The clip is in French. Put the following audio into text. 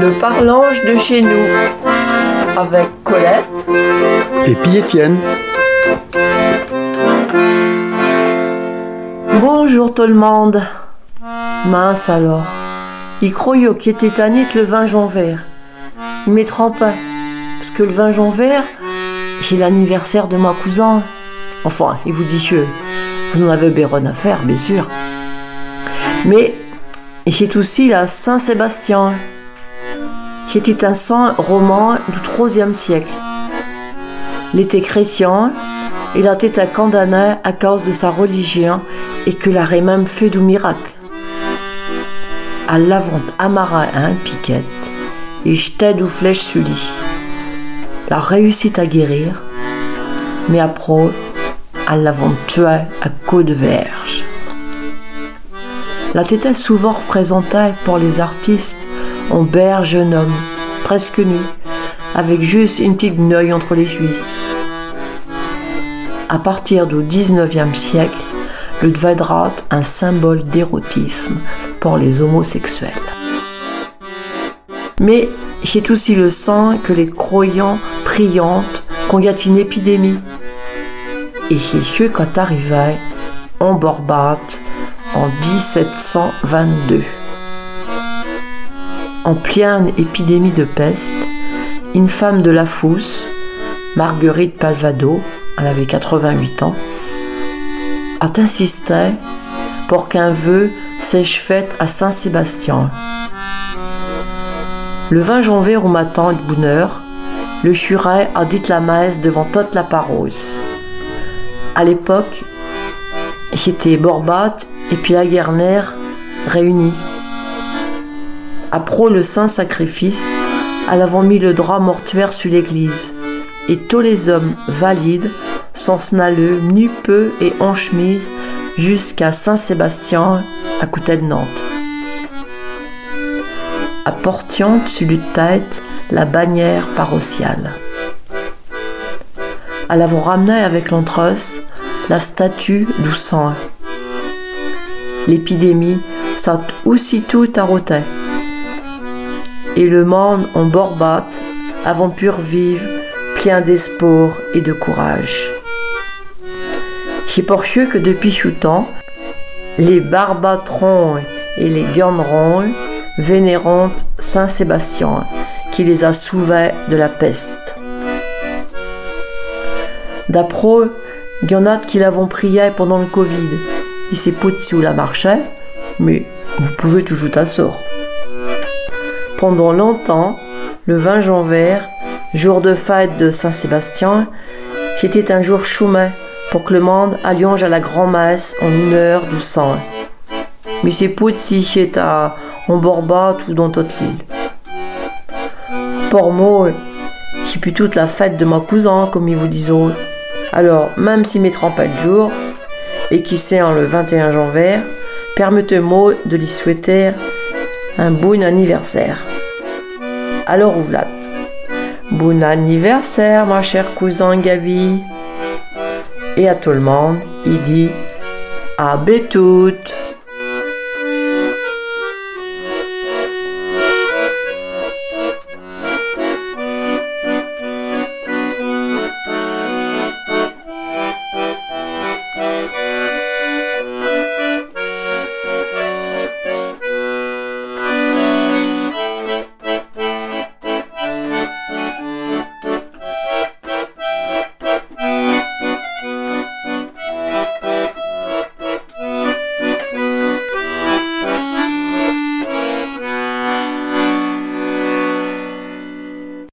Le parlange de chez nous avec Colette et puis Étienne. Bonjour tout le monde. Mince alors. Il croyait qu'il était tanné le vin jaune vert. Il m'est trompé. Parce que le vin jaune vert, c'est l'anniversaire de ma cousin. Enfin, il vous dit que vous en avez béron à faire, bien sûr. Mais c'est aussi la Saint-Sébastien, qui était un saint roman du IIIe siècle. Il était chrétien, il a été condamné à cause de sa religion et que l'aurait même fait du miracle. À l'avant amarré à un piquette et jeté du flèche sur lui. Il a réussi à guérir, mais après, à l'avant tué à côte de verge. La tête est souvent représentée pour les artistes en berge jeune homme, presque nu, avec juste une petite neuille entre les cuisses. À partir du 19e siècle, le deviendra un symbole d'érotisme pour les homosexuels. Mais c'est aussi le sang que les croyants priantes a une épidémie. Et c'est ce quand arrivait en Borbate en 1722. En pleine épidémie de peste, une femme de la Fousse, Marguerite Palvado, elle avait 88 ans, a insisté pour qu'un vœu sèche fait à Saint-Sébastien. Le 20 janvier au matin de bonheur, le curé a dit la messe devant toute la paroisse. À l'époque, c'était Borbat et puis la réunis. Après le saint sacrifice, elle avait mis le drap mortuaire sur l'église, et tous les hommes valides, sans snalleux, nus peu et en chemise, jusqu'à Saint-Sébastien, à côté de Nantes. Apportant sur le tête la bannière paroissiale. Elle avait ramené avec l'entresse la statue du l'épidémie s'est aussitôt arrêtée. Et le monde en borbat avant pu revivre plein d'espoir et de courage. C'est pour ce que depuis ce temps, les barbatrons et les guernerons vénérant Saint Sébastien qui les a sauvés de la peste. D'après, il y en a qui l'avons prié pendant le Covid il s'est sous la marchait, mais vous pouvez toujours t'asseoir. Pendant longtemps, le 20 janvier, jour de fête de Saint-Sébastien, qui était un jour choumet pour que le monde allonge à la grand-messe en une heure du. Mais c'est petit qui est à en Borba ou dans toute l'île. Pour moi, c'est plus toute la fête de ma cousin, comme ils vous disent. Alors, même si mes 30 jours, et qui sait en le 21 janvier, permettez-moi de lui souhaiter un bon anniversaire. Alors ouvlat. Bon anniversaire, ma chère cousin Gabi. Et à tout le monde, il dit à toutes.